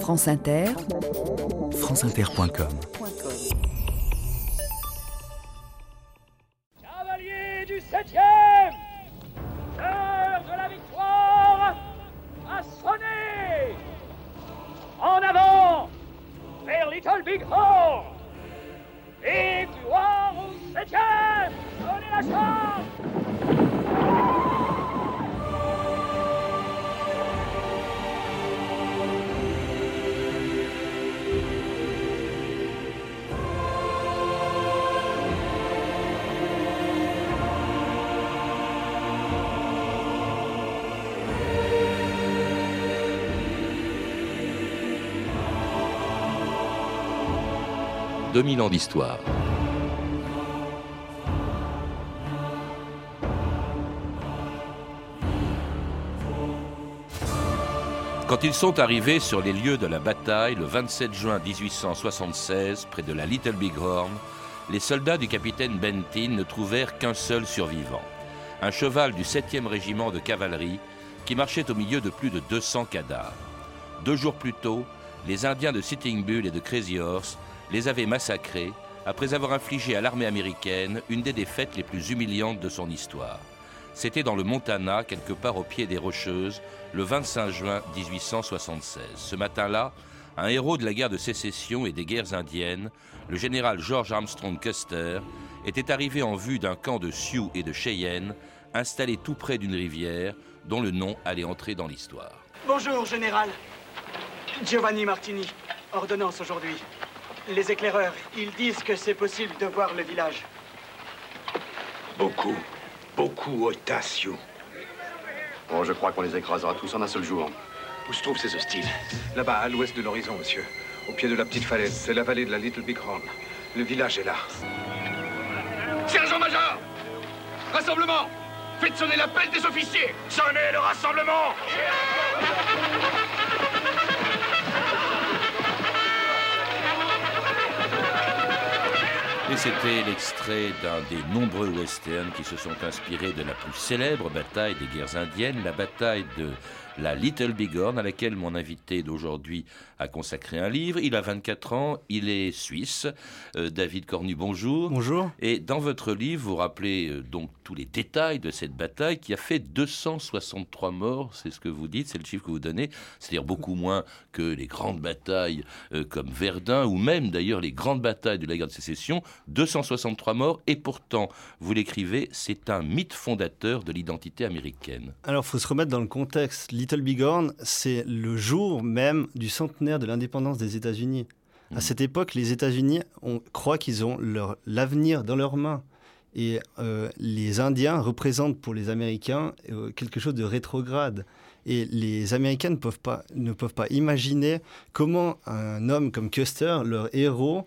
France Inter, franceinter.com 2000 ans d'histoire. Quand ils sont arrivés sur les lieux de la bataille le 27 juin 1876, près de la Little Big Horn, les soldats du capitaine Bentin ne trouvèrent qu'un seul survivant, un cheval du 7e régiment de cavalerie qui marchait au milieu de plus de 200 cadavres. Deux jours plus tôt, les Indiens de Sitting Bull et de Crazy Horse les avaient massacrés après avoir infligé à l'armée américaine une des défaites les plus humiliantes de son histoire. C'était dans le Montana, quelque part au pied des Rocheuses, le 25 juin 1876. Ce matin-là, un héros de la guerre de sécession et des guerres indiennes, le général George Armstrong Custer, était arrivé en vue d'un camp de Sioux et de Cheyennes, installé tout près d'une rivière dont le nom allait entrer dans l'histoire. Bonjour, général. Giovanni Martini, ordonnance aujourd'hui. Les éclaireurs, ils disent que c'est possible de voir le village. Beaucoup, beaucoup, Hotacio. Oh, je crois qu'on les écrasera tous en un seul jour. Où se trouvent ces hostiles? Là-bas, à l'ouest de l'horizon, monsieur. Au pied de la petite falaise. C'est la vallée de la Little Big Horn. Le village est là. Sergent-major Rassemblement Faites sonner l'appel des officiers Sonnez le rassemblement C'était l'extrait d'un des nombreux westerns qui se sont inspirés de la plus célèbre bataille des guerres indiennes, la bataille de la Little Big Horn, à laquelle mon invité d'aujourd'hui a consacré un livre. Il a 24 ans, il est suisse. Euh, David Cornu, bonjour. Bonjour. Et dans votre livre, vous rappelez euh, donc tous les détails de cette bataille qui a fait 263 morts, c'est ce que vous dites, c'est le chiffre que vous donnez, c'est-à-dire beaucoup moins que les grandes batailles euh, comme Verdun ou même d'ailleurs les grandes batailles de la guerre de sécession. 263 morts et pourtant, vous l'écrivez, c'est un mythe fondateur de l'identité américaine. Alors, il faut se remettre dans le contexte. Little Big Horn, c'est le jour même du centenaire de l'indépendance des États-Unis. À cette époque, les États-Unis croit qu'ils ont leur, l'avenir dans leurs mains. Et euh, les Indiens représentent pour les Américains euh, quelque chose de rétrograde. Et les Américains ne peuvent, pas, ne peuvent pas imaginer comment un homme comme Custer, leur héros,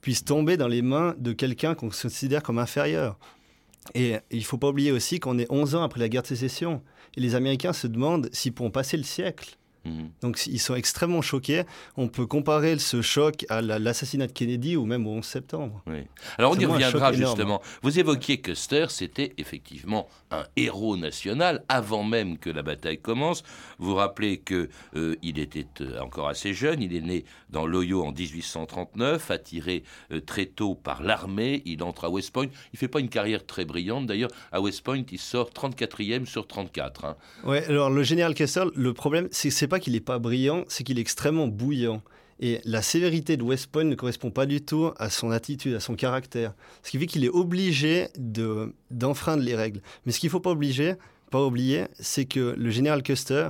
puisse tomber dans les mains de quelqu'un qu'on considère comme inférieur. Et il ne faut pas oublier aussi qu'on est 11 ans après la guerre de sécession. Et les Américains se demandent s'ils pourront passer le siècle. Mhm. Donc ils sont extrêmement choqués. On peut comparer ce choc à la- l'assassinat de Kennedy ou même au 11 septembre. Oui. Alors on y reviendra justement. Vous évoquiez que Custer, c'était effectivement un héros national avant même que la bataille commence. Vous rappelez que euh, il était euh, encore assez jeune. Il est né dans l'Ohio en 1839, attiré euh, très tôt par l'armée. Il entre à West Point. Il fait pas une carrière très brillante d'ailleurs. À West Point, il sort 34e sur 34. hein. Ouais, alors le général Custer, le problème, c'est c'est pas qu'il n'est pas brillant, c'est qu'il est extrêmement bouillant. Et la sévérité de West Point ne correspond pas du tout à son attitude, à son caractère. Ce qui fait qu'il est obligé de- d'enfreindre les règles. Mais ce qu'il ne faut pas, obliger, pas oublier, c'est que le général Custer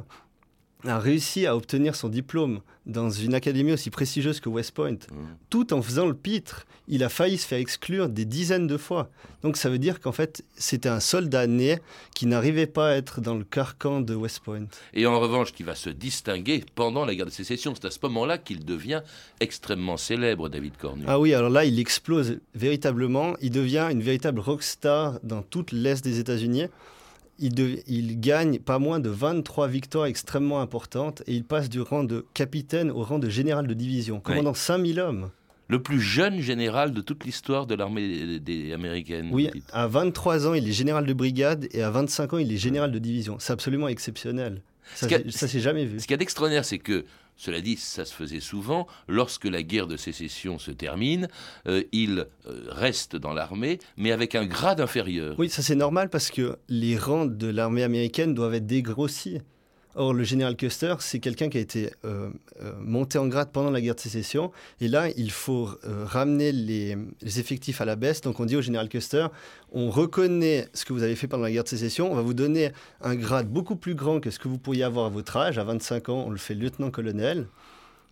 a réussi à obtenir son diplôme dans une académie aussi prestigieuse que West Point, tout en faisant le pitre. Il a failli se faire exclure des dizaines de fois. Donc ça veut dire qu'en fait, c'était un soldat né qui n'arrivait pas à être dans le carcan de West Point. Et en revanche, qui va se distinguer pendant la guerre de sécession. C'est à ce moment-là qu'il devient extrêmement célèbre, David Cornu. Ah oui, alors là, il explose véritablement. Il devient une véritable rockstar dans toute l'Est des États-Unis. Il, de- il gagne pas moins de 23 victoires extrêmement importantes et il passe du rang de capitaine au rang de général de division, commandant 5000 hommes. Le plus jeune général de toute l'histoire de l'armée des, américaine. Oui, à 23 ans, il est général de brigade et à 25 ans, il est général de division. C'est absolument exceptionnel. Ça, ça s'est jamais vu. Ce qu'il y a d'extraordinaire, c'est que, cela dit, ça se faisait souvent, lorsque la guerre de sécession se termine, euh, il euh, reste dans l'armée, mais avec un grade inférieur. Oui, ça c'est normal parce que les rangs de l'armée américaine doivent être dégrossis. Or, le général Custer, c'est quelqu'un qui a été euh, euh, monté en grade pendant la guerre de sécession. Et là, il faut euh, ramener les, effectifs à la baisse. Donc, on dit au général Custer, on reconnaît ce que vous avez fait pendant la guerre de sécession. On va vous donner un grade beaucoup plus grand que ce que vous pourriez avoir à votre âge. À 25 ans, on le fait lieutenant-colonel.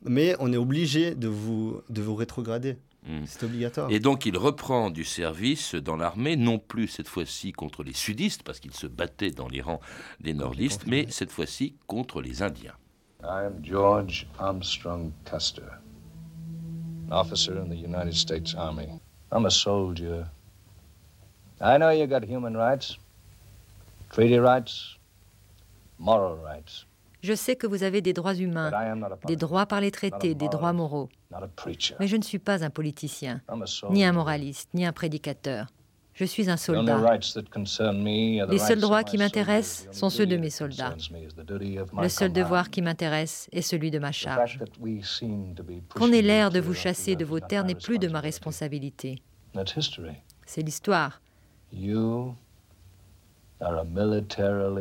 Mais on est obligé de vous, de vous rétrograder. Mm. C'est obligatoire. Et donc il reprend du service dans l'armée, non plus cette fois-ci contre les sudistes, parce qu'il se battait dans les rangs des nordistes, mais cette fois-ci contre les Indiens. I am George Armstrong Custer, an officer in the United States Army. I'm a soldier. I know you got human rights, treaty rights, moral rights, Je sais que vous avez des droits humains, but I am not a des droits par les traités, des droits moraux. Mais je ne suis pas un politicien, ni un moraliste, ni un prédicateur. Je suis un soldat. Les seuls droits qui m'intéressent sont ceux de mes soldats. Le seul devoir qui m'intéresse est celui de ma charge. Qu'on ait l'air de vous chasser de vos terres n'est plus de ma responsabilité. C'est l'histoire.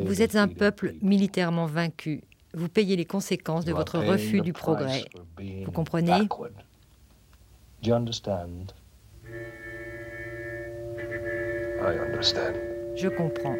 Vous êtes un peuple militairement vaincu. Vous payez les conséquences de votre refus du progrès. Vous comprenez? Je comprends.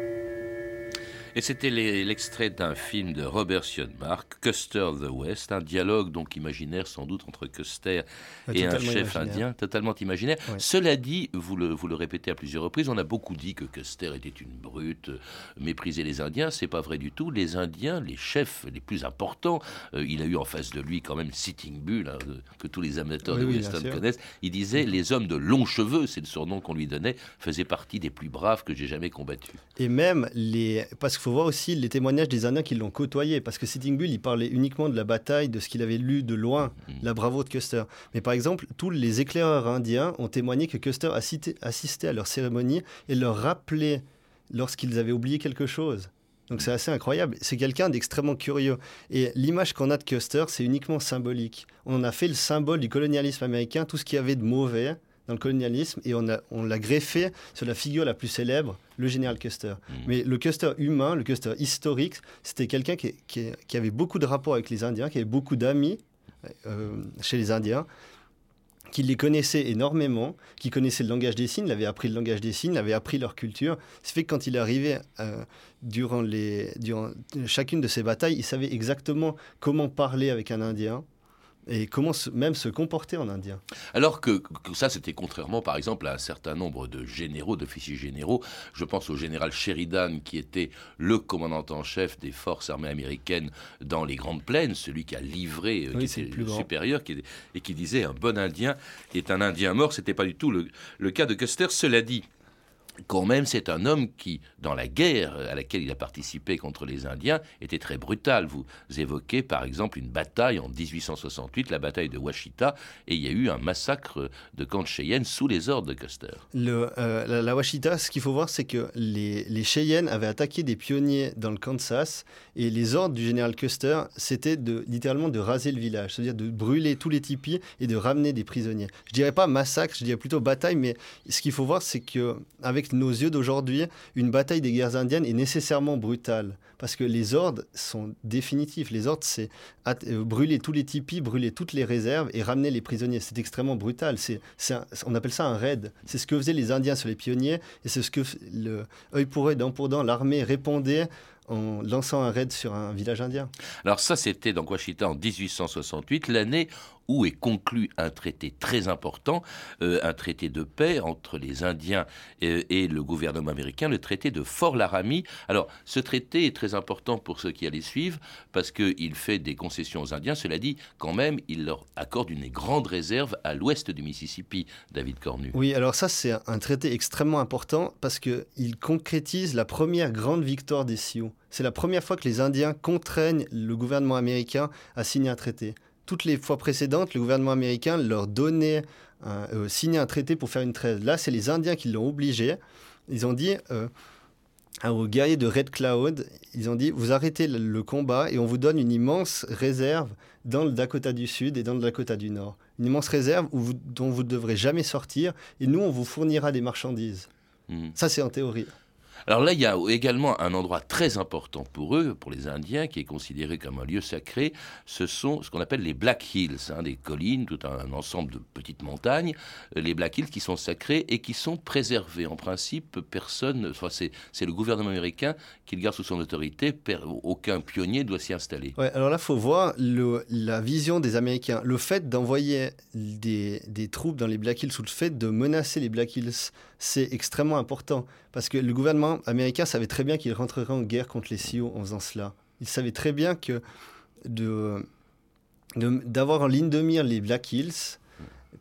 Et c'était l'extrait d'un film de Robert Sionmark, Custer the West, un dialogue donc imaginaire sans doute entre Custer Ouais, et un chef imaginaire. indien, totalement imaginaire. Cela dit, vous le, vous le répétez à plusieurs reprises, on a beaucoup dit que Custer était une brute, méprisait les Indiens. C'est pas vrai du tout. Les Indiens, les chefs les plus importants, euh, il a eu en face de lui quand même Sitting Bull, hein, euh, que tous les amateurs Oui, de oui, western connaissent. Il disait les hommes de longs cheveux, c'est le surnom qu'on lui donnait, faisaient partie des plus braves que j'ai jamais combattus. Et même les. Parce qu'il faut voir aussi les témoignages des Indiens qui l'ont côtoyé. Parce que Sitting Bull, il parlait uniquement de la bataille, de ce qu'il avait lu de loin, Mm. la bravoure de Custer. Mais par exemple, tous les éclaireurs indiens ont témoigné que Custer assistait, assistait à leur cérémonie et leur rappelait lorsqu'ils avaient oublié quelque chose. Donc c'est assez incroyable. C'est quelqu'un d'extrêmement curieux. Et l'image qu'on a de Custer, c'est uniquement symbolique. On en a fait le symbole du colonialisme américain, tout ce qu'il y avait de mauvais dans le colonialisme, et on, a- on l'a greffé sur la figure la plus célèbre, le général Custer. Mais le Custer humain, le Custer historique, c'était quelqu'un qui, qui- qui avait beaucoup de rapports avec les Indiens, qui avait beaucoup d'amis euh, chez les Indiens, qui les connaissait énormément, qui connaissait le langage des signes, il avait appris le langage des signes, il avait appris leur culture. Ce fait que quand il est arrivé euh, durant, les, durant chacune de ces batailles, il savait exactement comment parler avec un Indien et comment se- même se comporter en Indien. Alors que, que ça, c'était contrairement, par exemple, à un certain nombre de généraux, d'officiers généraux. Je pense au général Sheridan, qui était le commandant en chef des forces armées américaines dans les Grandes Plaines, celui qui a livré, euh, Oui, qui était le supérieur, qui, et qui disait un bon Indien est un Indien mort. C'était pas du tout le, le cas de Custer. Cela dit, quand même, c'est un homme qui, dans la guerre à laquelle il a participé contre les Indiens, était très brutal. Vous évoquez par exemple une bataille en 1868, la bataille de Washita, et il y a eu un massacre de camp de Cheyenne sous les ordres de Custer. Le, euh, la, la Washita, ce qu'il faut voir, c'est que les, les Cheyennes avaient attaqué des pionniers dans le Kansas et les ordres du général Custer, c'était de, littéralement de raser le village, c'est-à-dire de brûler tous les tipis et de ramener des prisonniers. Je dirais pas massacre, je dirais plutôt bataille, mais ce qu'il faut voir, c'est que avec nos yeux d'aujourd'hui, une bataille des guerres indiennes est nécessairement brutale parce que les ordres sont définitifs. Les ordres, c'est euh, brûler tous les tipis, brûler toutes les réserves et ramener les prisonniers. C'est extrêmement brutal. C'est, on appelle ça un raid. C'est ce que faisaient les Indiens sur les pionniers et c'est ce que le œil pour œil, dent pour dent, l'armée répondait en lançant un raid sur un village indien. Alors ça, c'était dans Washita en 1868, l'année où est conclu un traité très important, euh, un traité de paix entre les Indiens et, et le gouvernement américain, le traité de Fort Laramie. Alors, ce traité est très important pour ceux qui allaient suivre, parce qu'il fait des concessions aux Indiens. Cela dit, quand même, il leur accorde une grande réserve à l'ouest du Mississippi, David Cornu. Oui, alors ça, c'est un traité extrêmement important parce qu'il concrétise la première grande victoire des Sioux. C'est la première fois que les Indiens contraignent le gouvernement américain à signer un traité. Toutes les fois précédentes, le gouvernement américain leur donnait, un, euh, signer un traité pour faire une trêve. Là, c'est les Indiens qui l'ont obligé. Ils ont dit, euh, aux guerriers de Red Cloud, ils ont dit vous arrêtez le, combat et on vous donne une immense réserve dans le Dakota du Sud et dans le Dakota du Nord. Une immense réserve où vous- dont vous ne devrez jamais sortir et nous, on vous fournira des marchandises. Mhm. Ça, c'est en théorie. Alors là, il y a également un endroit très important pour eux, pour les Indiens, qui est considéré comme un lieu sacré. Ce sont ce qu'on appelle les Black Hills, hein, des collines, tout un, ensemble de petites montagnes. Euh, Les Black Hills qui sont sacrés et qui sont préservés. En principe, personne, enfin, c'est le gouvernement américain qui le garde sous son autorité. Aucun pionnier ne doit s'y installer. Alors là, il faut voir la vision des Américains. Le fait d'envoyer des, des troupes dans les Black Hills ou le fait de menacer les Black Hills, c'est extrêmement important. Parce que le gouvernement américain savait très bien qu'il rentrerait en guerre contre les Sioux en faisant cela. Il savait très bien que de- d'avoir en ligne de mire les Black Hills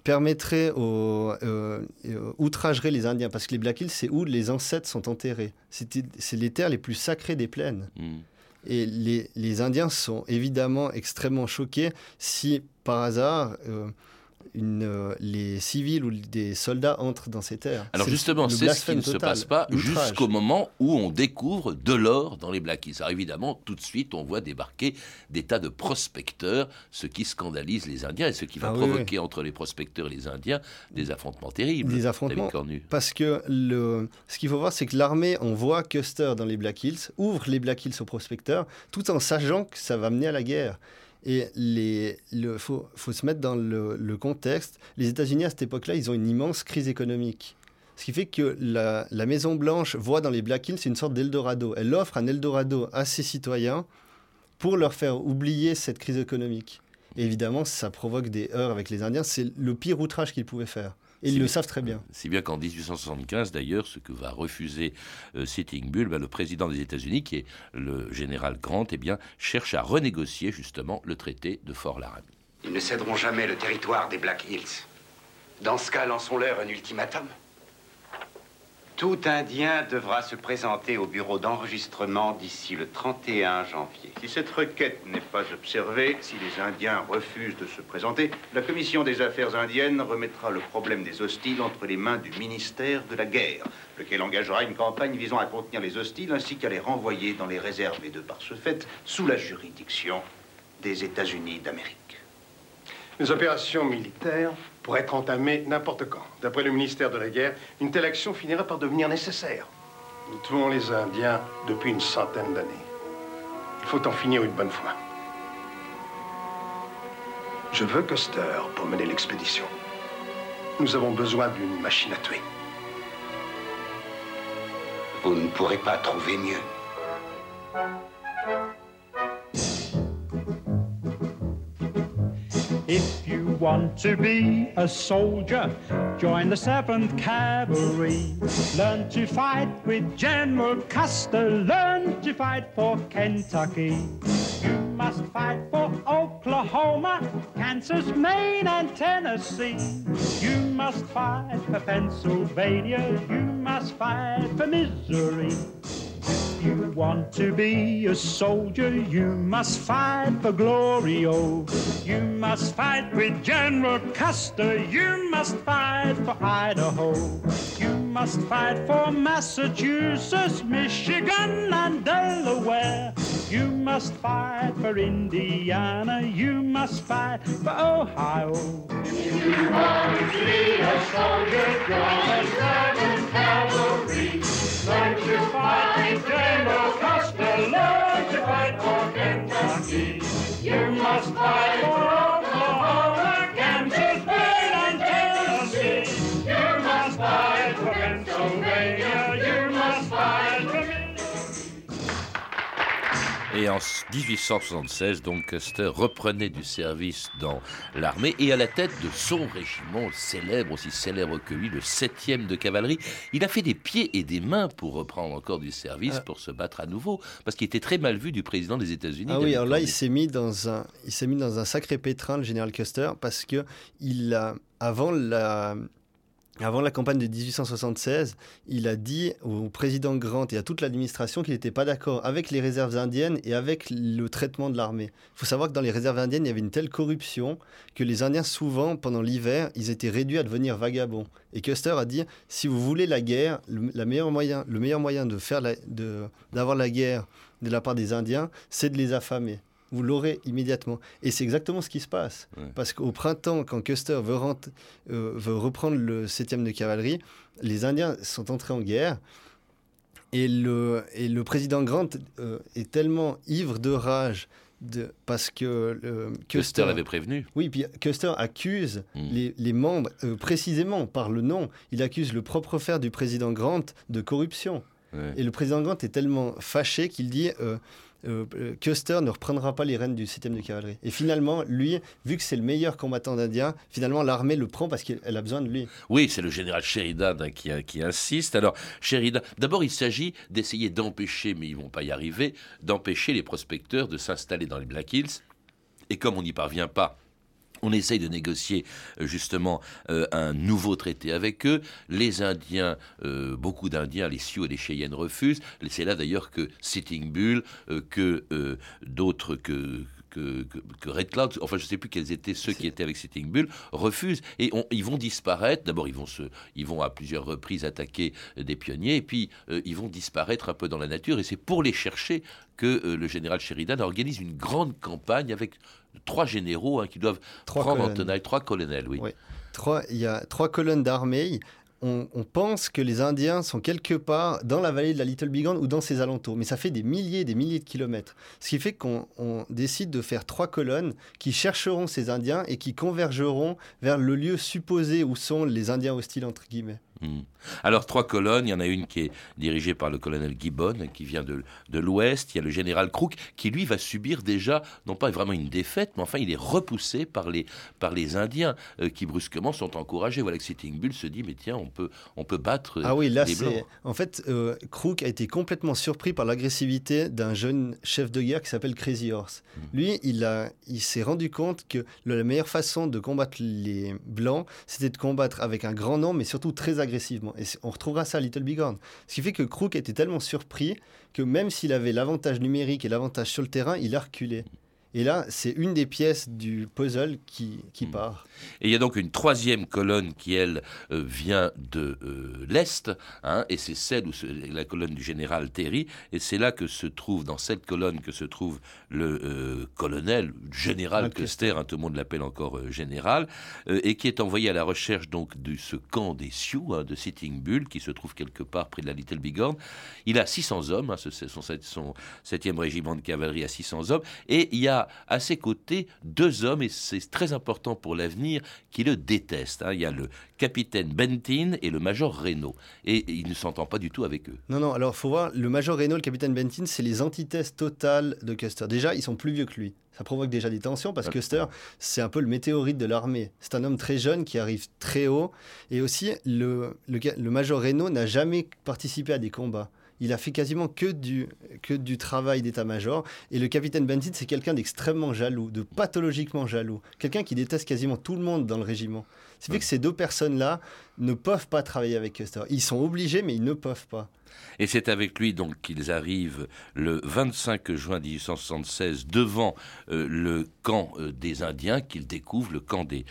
permettrait aux, euh, euh, outragerait les Indiens. Parce que les Black Hills, c'est où les ancêtres sont enterrés. C'était- C'est les terres les plus sacrées des plaines. Hmm. Et les, les Indiens sont évidemment extrêmement choqués si, par hasard, euh, une, euh, les civils ou des soldats entrent dans ces terres. Alors justement, c'est ce qui ne se passe pas jusqu'au moment où on découvre de l'or dans les Black Hills. Alors évidemment, tout de suite, on voit débarquer des tas de prospecteurs, ce qui scandalise les Indiens et ce qui va Ah oui, provoquer entre les prospecteurs et les Indiens des affrontements terribles. Des affrontements. Parce que le, ce qu'il faut voir, c'est que l'armée envoie Custer dans les Black Hills, ouvre les Black Hills aux prospecteurs, tout en sachant que ça va mener à la guerre. Et il faut, faut se mettre dans le, le contexte. Les États-Unis, à cette époque-là, ils ont une immense crise économique. Ce qui fait que la, la Maison-Blanche voit dans les Black Hills une sorte d'Eldorado. Elle offre un Eldorado à ses citoyens pour leur faire oublier cette crise économique. Et évidemment, ça provoque des heurts avec les Indiens. C'est le pire outrage qu'ils pouvaient faire. Et ils le bien- savent très bien. Si bien qu'en 1875, d'ailleurs, ce que va refuser euh, Sitting Bull, ben, le président des États-Unis, qui est le général Grant, eh bien, cherche à renégocier justement le traité de Fort Laramie. Ils ne céderont jamais le territoire des Black Hills. Dans ce cas, lançons-leur un ultimatum. Tout Indien devra se présenter au bureau d'enregistrement d'ici le 31 janvier. Si cette requête n'est pas observée, si les Indiens refusent de se présenter, la Commission des Affaires indiennes remettra le problème des hostiles entre les mains du ministère de la Guerre, lequel engagera une campagne visant à contenir les hostiles ainsi qu'à les renvoyer dans les réserves et de par ce fait sous la juridiction des États-Unis d'Amérique. Les opérations militaires pourraient être entamées n'importe quand. D'après le ministère de la Guerre, une telle action finira par devenir nécessaire. Nous tuons les Indiens depuis une centaine d'années. Il faut en finir une bonne fois. Je veux Custer pour mener l'expédition. Nous avons besoin d'une machine à tuer. Vous ne pourrez pas trouver mieux. If you want to be a soldier, join the 7th Cavalry. Learn to fight with General Custer. Learn to fight for Kentucky. You must fight for Oklahoma, Kansas, Maine, and Tennessee. You must fight for Pennsylvania. You must fight for Missouri. You want to be a soldier, you must fight for glory, oh. You must fight with General Custer, you must fight for Idaho. You must fight for Massachusetts, Michigan, and Delaware. You must fight for Indiana, you must fight for Ohio. If you want to be a soldier, join the 7th Cavalry. You must Et en 1876, donc, Custer reprenait du service dans l'armée et à la tête de son régiment célèbre, aussi célèbre que lui, le 7e de cavalerie. Il a fait des pieds et des mains pour reprendre encore du service, Ah. pour se battre à nouveau, parce qu'il était très mal vu du président des États-Unis. Ah oui, alors là, il s'est mis dans un, il s'est mis dans un sacré pétrin, le général Custer, parce que il a, avant la, avant la campagne de 1876, il a dit au président Grant et à toute l'administration qu'il n'était pas d'accord avec les réserves indiennes et avec le traitement de l'armée. Il faut savoir que dans les réserves indiennes, il y avait une telle corruption que les Indiens, souvent, pendant l'hiver, ils étaient réduits à devenir vagabonds. Et Custer a dit, si vous voulez la guerre, le, meilleur moyen, le meilleur moyen de faire d'avoir la guerre de la part des Indiens, c'est de les affamer vous l'aurez immédiatement. Et c'est exactement ce qui se passe. Parce qu'au printemps, quand Custer veut, euh, veut, reprendre le 7e de cavalerie, les Indiens sont entrés en guerre. Et le, et le président Grant euh, est tellement ivre de rage de, parce que Custer, l'avait prévenu. Oui, puis Custer accuse hmm. les, les, membres, euh, précisément par le nom, il accuse le propre frère du président Grant de corruption. Et le président Grant est tellement fâché qu'il dit euh, Custer ne reprendra pas les rênes du système de cavalerie. Et finalement, lui, vu que c'est le meilleur combattant d'Indien, finalement l'armée le prend parce qu'elle a besoin de lui. Oui, c'est le général Sheridan hein, qui, qui, insiste. Alors, Sheridan, d'abord, il s'agit d'essayer d'empêcher, mais ils vont pas y arriver, d'empêcher les prospecteurs de s'installer dans les Black Hills. Et comme on n'y parvient pas, on essaye de négocier euh, justement euh, un nouveau traité avec eux. Les Indiens, euh, beaucoup d'Indiens, les Sioux et les Cheyennes refusent. C'est là d'ailleurs que Sitting Bull, que d'autres que que, Red Cloud, enfin je ne sais plus quels étaient ceux qui étaient avec Sitting Bull, refusent et ils vont disparaître. D'abord ils vont se, ils vont à plusieurs reprises attaquer des pionniers et puis ils vont disparaître un peu dans la nature et c'est pour les chercher que le général Sheridan organise une grande campagne avec trois généraux hein, qui doivent trois prendre en tenaille, trois colonels, oui. Trois, il y a trois colonnes d'armée. On, pense que les Indiens sont quelque part dans la vallée de la Little Big Horn ou dans ses alentours, mais ça fait des milliers et des milliers de kilomètres. Ce qui fait qu'on décide de faire trois colonnes qui chercheront ces Indiens et qui convergeront vers le lieu supposé où sont les Indiens hostiles, entre guillemets. Hmm. Alors, trois colonnes. Il y en a une qui est dirigée par le colonel Gibbon, qui vient de, de l'Ouest. Il y a le général Crook, qui lui va subir déjà, non pas vraiment une défaite, mais enfin, il est repoussé par les, par les Indiens, euh, qui brusquement sont encouragés. Voilà que Sitting Bull se dit, mais tiens, on peut, on peut battre ah oui, là, les Blancs. En fait, euh, Crook a été complètement surpris par l'agressivité d'un jeune chef de guerre qui s'appelle Crazy Horse. Hmm. Lui, il, a, il s'est rendu compte que la meilleure façon de combattre les Blancs, c'était de combattre avec un grand nombre, mais surtout très agressif et on retrouvera ça à Little Big Horn. Ce qui fait que Crook était tellement surpris que même s'il avait l'avantage numérique et l'avantage sur le terrain, il a reculé. Et là, c'est une des pièces du puzzle qui, qui hmm. part. Et il y a donc une troisième colonne qui, elle, euh, vient de euh, l'Est, hein, et c'est celle où la colonne du général Terry, et c'est là que se trouve, dans cette colonne, que se trouve le euh, colonel, général Custer, hein, tout le monde l'appelle encore général, et qui est envoyé à la recherche donc de ce camp des Sioux, hein, de Sitting Bull, qui se trouve quelque part près de la Little Bighorn. Il a 600 hommes, c'est son, son 7e régiment de cavalerie à 600 hommes, et il y a à ses côtés deux hommes, et c'est très important pour l'avenir, qui le détestent. Hein. Il y a le capitaine Bentin et le major Reynaud. Et, il ne s'entend pas du tout avec eux. Non, non, alors il faut voir, le major Reynaud, le capitaine Bentin, c'est les antithèses totales de Custer. Déjà, ils sont plus vieux que lui. Ça provoque déjà des tensions parce que Custer, c'est un peu le météorite de l'armée. C'est un homme très jeune qui arrive très haut. Et aussi, le, le, le major Reynaud n'a jamais participé à des combats il a fait quasiment que du, que du travail d'état-major. Et le capitaine Bentin, c'est quelqu'un d'extrêmement jaloux, de pathologiquement jaloux. Quelqu'un qui déteste quasiment tout le monde dans le régiment. C'est fait que ces deux personnes-là ne peuvent pas travailler avec Custer. Ils sont obligés, mais ils ne peuvent pas. Et c'est avec lui donc qu'ils arrivent le 25 juin 1876 devant euh, le camp euh, des Indiens qu'ils découvrent, le camp des,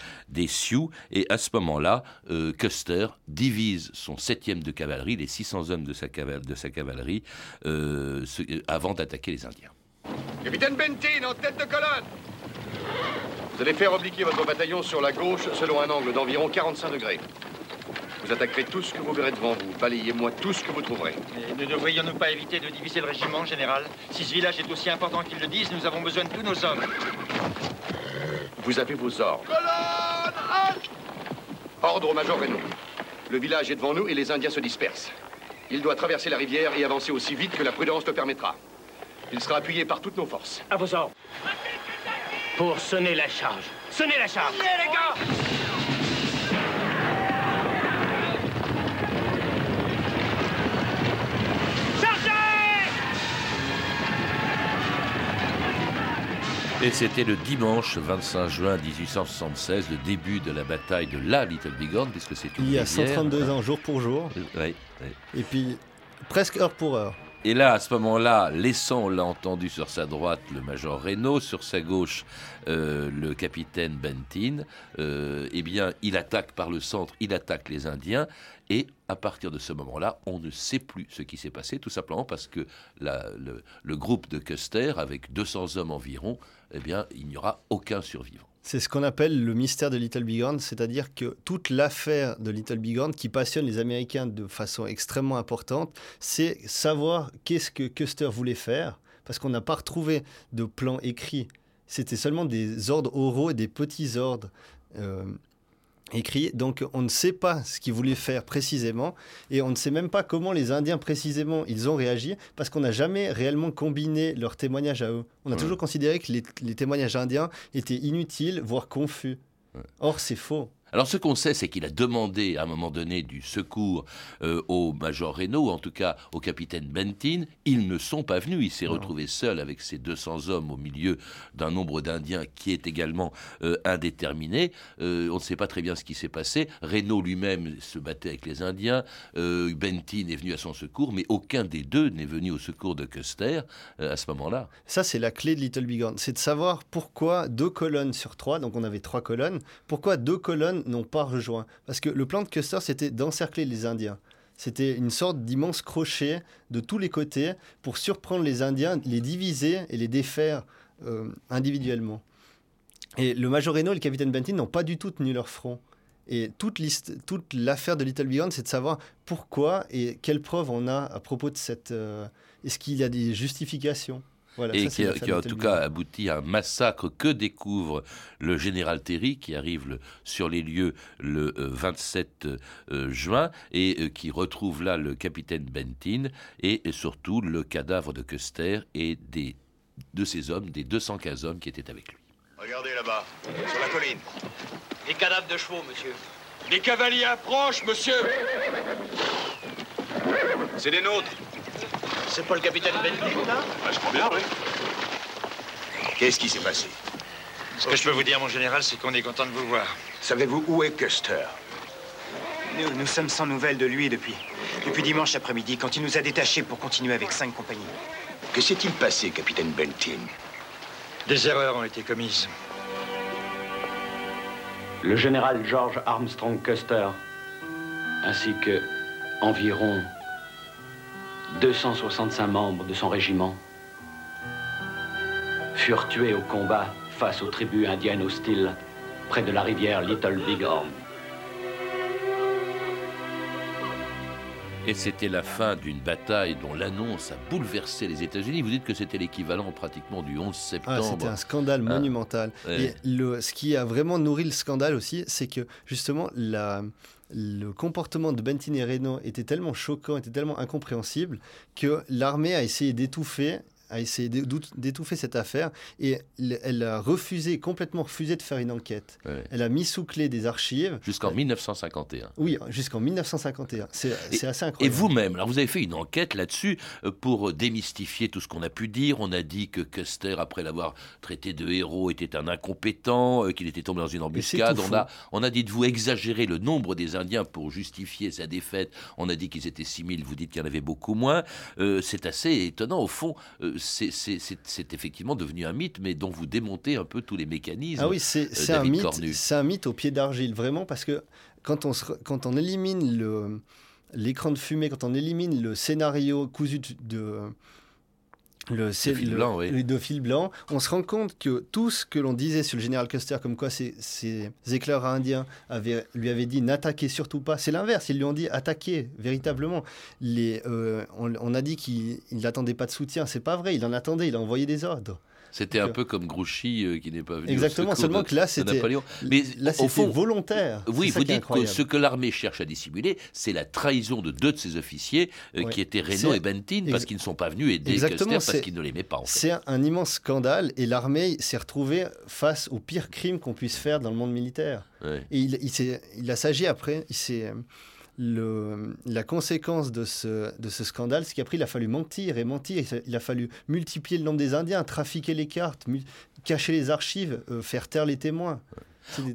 Sioux. Et à ce moment-là, euh, Custer divise son 7e de cavalerie, les 600 hommes de sa, de sa cavalerie, avant d'attaquer les Indiens. Capitaine Bentin, en tête de colonne Vous allez faire obliquer votre bataillon sur la gauche selon un angle d'environ 45 degrés. Vous attaquerez tout ce que vous verrez devant vous. Balayez-moi tout ce que vous trouverez. ne devrions-nous pas éviter de diviser le régiment, général Si ce village est aussi important qu'ils le disent, nous avons besoin de tous nos hommes. Vous avez vos ordres. Colonne Ordre au Major Renault. Le village est devant nous et les Indiens se dispersent. Il doit traverser la rivière et avancer aussi vite que la prudence le permettra. Il sera appuyé par toutes nos forces. À vos ordres. Pour sonner la charge. Sonnez la charge. les gars Et c'était le dimanche 25 juin 1876, le début de la bataille de la Little Bighorn, puisque c'est une Il y a rivière. 132 ans, jour pour jour. Oui, oui. Et puis, presque heure pour heure. Et là, à ce moment-là, laissant, on l'a entendu sur sa droite, le major Reynaud, sur sa gauche, euh, le capitaine Bentin, euh, eh bien, il attaque par le centre, il attaque les Indiens, et à partir de ce moment-là, on ne sait plus ce qui s'est passé, tout simplement parce que le, le groupe de Custer, avec 200 hommes environ, eh bien, il n'y aura aucun survivant. C'est ce qu'on appelle le mystère de Little Bighorn, c'est-à-dire que toute l'affaire de Little Bighorn qui passionne les Américains de façon extrêmement importante, c'est savoir qu'est-ce que Custer voulait faire, parce qu'on n'a pas retrouvé de plan écrit. C'était seulement des ordres oraux et des petits ordres euh, écrits. Donc on ne sait pas ce qu'il voulait faire précisément, et on ne sait même pas comment les Indiens précisément ils ont réagi, parce qu'on n'a jamais réellement combiné leurs témoignages à eux. On a Ouais. toujours considéré que les, les témoignages indiens étaient inutiles, voire confus. Or, c'est faux. Alors ce qu'on sait, c'est qu'il a demandé à un moment donné du secours euh, au major Reynaud, ou en tout cas au capitaine Bentin. Ils ne sont pas venus. Il s'est retrouvé seul avec ses 200 hommes au milieu d'un nombre d'Indiens qui est également euh, indéterminé. Euh, on ne sait pas très bien ce qui s'est passé. Reynaud lui-même se battait avec les Indiens. Bentin est venu à son secours, mais aucun des deux n'est venu au secours de Custer à ce moment-là. Ça, c'est la clé de Little Bighorn. C'est de savoir pourquoi deux colonnes sur trois, donc on avait trois colonnes, pourquoi deux colonnes n'ont pas rejoint. Parce que le plan de Custer, c'était d'encercler les Indiens. C'était une sorte d'immense crochet de tous les côtés pour surprendre les Indiens, les diviser et les défaire euh, individuellement. Et le Major Reno et le capitaine Bentin n'ont pas du tout tenu leur front. Et toute, toute l'affaire de Little Bighorn, c'est de savoir pourquoi et quelles preuves on a à propos de cette... euh, Est-ce qu'il y a des justifications? Voilà, et ça, qui, c'est a- l'affaire qui a en tout cas abouti à un massacre que découvre le général Terry, qui arrive le- sur les lieux le euh, 27 euh, juin, et euh, qui retrouve là le capitaine Bentin, et, et surtout le cadavre de Custer et des, de ces hommes, des 215 hommes qui étaient avec lui. Regardez là-bas, sur la colline. Des cadavres de chevaux, monsieur. Les cavaliers approchent, monsieur C'est des nôtres. C'est pas le capitaine Benton, là je crois bien, oui. Qu'est-ce qui s'est passé? Ce que je peux vous dire, mon général, c'est qu'on est content de vous voir. Savez-vous où est Custer? Nous, nous sommes sans nouvelles de lui depuis, depuis dimanche après-midi, quand il nous a détachés pour continuer avec cinq compagnies. Que s'est-il passé, capitaine Bentin Des erreurs ont été commises. le général George Armstrong Custer, ainsi que environ 265 membres de son régiment, furent tués au combat face aux tribus indiennes hostiles près de la rivière Little Bighorn. Et c'était la fin d'une bataille dont l'annonce a bouleversé les États-Unis. Vous dites que c'était l'équivalent pratiquement du 11 Ah, septembre. c'était un scandale Hein monumental. Ouais. Et le, ce qui a vraiment nourri le scandale aussi, c'est que justement, la, le comportement de Bentin et Reno était tellement choquant, était tellement incompréhensible, que l'armée a essayé d'étouffer a essayé d'étouffer cette affaire et elle a refusé, complètement refusé de faire une enquête. Ouais. Elle a mis sous clé des archives. Jusqu'en 1951. Oui, jusqu'en 1951. C'est assez Et incroyable. vous-même, alors vous avez fait une enquête là-dessus euh, pour euh, démystifier tout ce qu'on a pu dire. On a dit que Custer, après l'avoir traité de héros, était un incompétent, euh, qu'il était tombé dans une embuscade. On a, on a dit de vous exagérer le nombre des Indiens pour justifier sa défaite. On a dit qu'ils étaient 6000, vous dites qu'il y en avait beaucoup moins. Euh, c'est assez étonnant. Au fond, euh, c'est- effectivement devenu un mythe, mais dont vous démontez un peu tous les mécanismes. Ah oui, c'est euh, un, mythe, c'est un mythe au pied d'argile, vraiment, parce que quand on, se quand on élimine l'écran de fumée, quand on élimine le scénario cousu de... de le, fil le- blanc, oui. de fil blanc, on se rend compte que tout ce que l'on disait sur le général Custer, comme quoi ces, ces éclaireurs indiens avaient, lui avaient dit n'attaquez surtout pas, c'est l'inverse, ils lui ont dit attaquez véritablement. Les, euh, on, on a dit qu'il il n'attendait pas de soutien, c'est pas vrai, il en attendait, il a envoyé des ordres. C'était un peu comme Grouchy euh, qui n'est pas venu. Exactement, seulement de- que là, c'était. Mais là, au fond, volontaire. Oui, vous dites que ce que l'armée cherche à dissimuler, c'est la trahison de deux de ses officiers, euh, Ouais. qui étaient Reynaud et Bentin, parce qu'ils ne sont pas venus aider Exactement, Custer parce qu'ils ne l'aimaient pas. En fait. C'est un, un immense scandale et l'armée s'est retrouvée face au pire crime qu'on puisse faire dans le monde militaire. Ouais. Et il, il, il a s'agi après, il s'est la conséquence de ce, de ce scandale, c'est qu'après, il a fallu mentir et mentir. Il a fallu multiplier le nombre des Indiens, trafiquer les cartes, cacher les archives, euh, faire taire les témoins.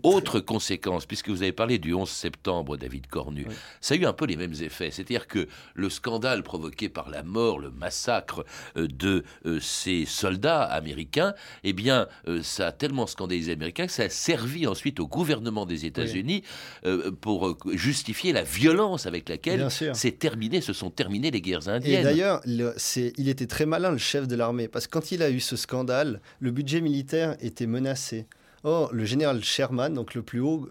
Autre conséquence, puisque vous avez parlé du 11 septembre, David Cornu, ça a eu un peu les mêmes effets. C'est-à-dire que le scandale provoqué par la mort, le massacre euh, de euh, ces soldats américains, eh bien, euh, ça a tellement scandalisé les Américains que ça a servi ensuite au gouvernement des États-Unis pour justifier la violence avec laquelle s'est terminé, se sont terminées les guerres indiennes. Et d'ailleurs, il était très malin, le chef de l'armée, parce que quand il a eu ce scandale, le budget militaire était menacé. Or, le général Sherman, donc le plus haut,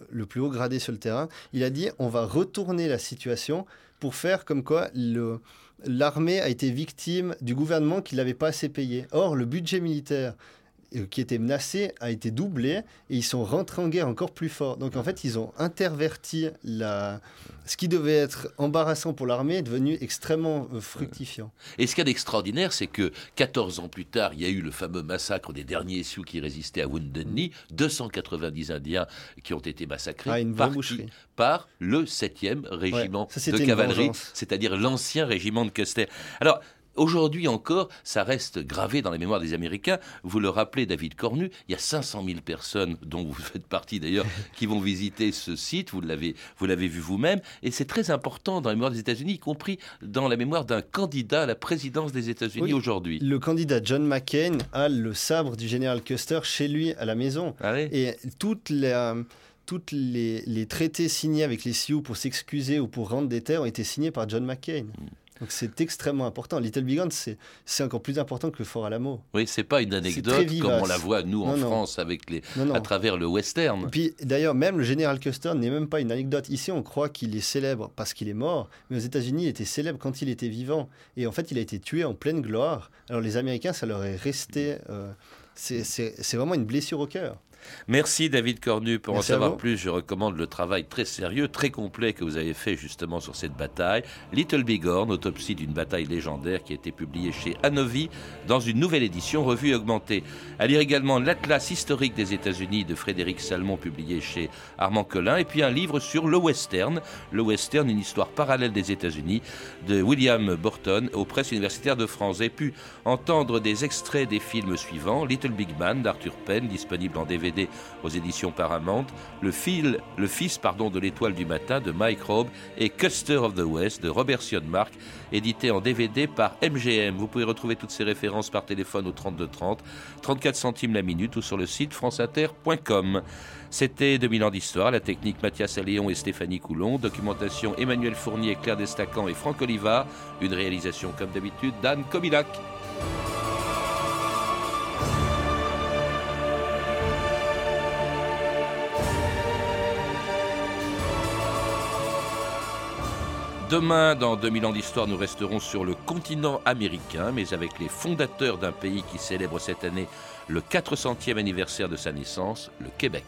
gradé sur le terrain, il a dit on va retourner la situation pour faire comme quoi l'armée a été victime du gouvernement qui l'avait pas assez payé. Or, le budget militaire qui était menacé a été doublé et ils sont rentrés en guerre encore plus fort. Donc en fait, ils ont interverti la... ce qui devait être embarrassant pour l'armée est devenu extrêmement euh, fructifiant. Et ce qu'il y a d'extraordinaire, c'est que 14 ans plus tard, il y a eu le fameux massacre des derniers Sioux qui résistaient à Wounded Knee, 290 Indiens qui ont été massacrés ah, par, par, le 7e régiment de cavalerie, c'est-à-dire l'ancien régiment de Custer. Alors, Aujourd'hui encore, ça reste gravé dans la mémoire des Américains. Vous le rappelez, David Cornu, il y a 500 000 personnes, dont vous faites partie d'ailleurs, qui vont visiter ce site. Vous l'avez, vous l'avez vu vous-même. Et c'est très important dans la mémoire des États-Unis, y compris dans la mémoire d'un candidat à la présidence des États-Unis aujourd'hui. Le candidat John McCain a le sabre du général Custer chez lui à la maison. Ah Et toutes les toutes les, les, traités signés avec les Sioux pour s'excuser ou pour rendre des terres ont été signés par John McCain. Mm. Donc c'est extrêmement important. Little Big Horn, c'est encore plus important que Fort Alamo. Oui, c'est pas une anecdote comme on la voit nous en France avec les, à travers le western. Puis d'ailleurs, même le général Custer n'est même pas une anecdote. Ici, on croit qu'il est célèbre parce qu'il est mort, mais aux États-Unis, il était célèbre quand il était vivant. Et en fait, il a été tué en pleine gloire. Alors les Américains, ça leur est resté. Euh, c'est vraiment une blessure au cœur. Merci David Cornu. Pour en savoir plus, je recommande le travail très sérieux, très complet que vous avez fait justement sur cette bataille. Little Big Horn, autopsie d'une bataille légendaire qui a été publiée chez Anovi dans une nouvelle édition revue et augmentée. À lire également l'Atlas historique des États-Unis de Frédéric Salmon publié chez Armand Collin et puis un livre sur le western, le western, une histoire parallèle des États-Unis de William Burton aux presses universitaires de France. Et puis entendre des extraits des films suivants Little Big Man d'Arthur Penn disponible en DVD aux éditions Paramount, le, fil, le fils de l'étoile du matin de Mike Robb et Custer of the West de Robert Sionmark, édité en DVD par MGM. Vous pouvez retrouver toutes ces références par téléphone au 3230, 34 centimes la minute ou sur le site franceinter.com. C'était 2000 ans d'histoire, la technique Mathias Alléon et Stéphanie Coulon, documentation Emmanuel Fournier, Claire Destacan et Franck Oliva, une réalisation comme d'habitude d'Anne Kobilac. Demain, dans 2000 ans d'histoire, nous resterons sur le continent américain, mais avec les fondateurs d'un pays qui célèbre cette année le 400e anniversaire de sa naissance, le Québec.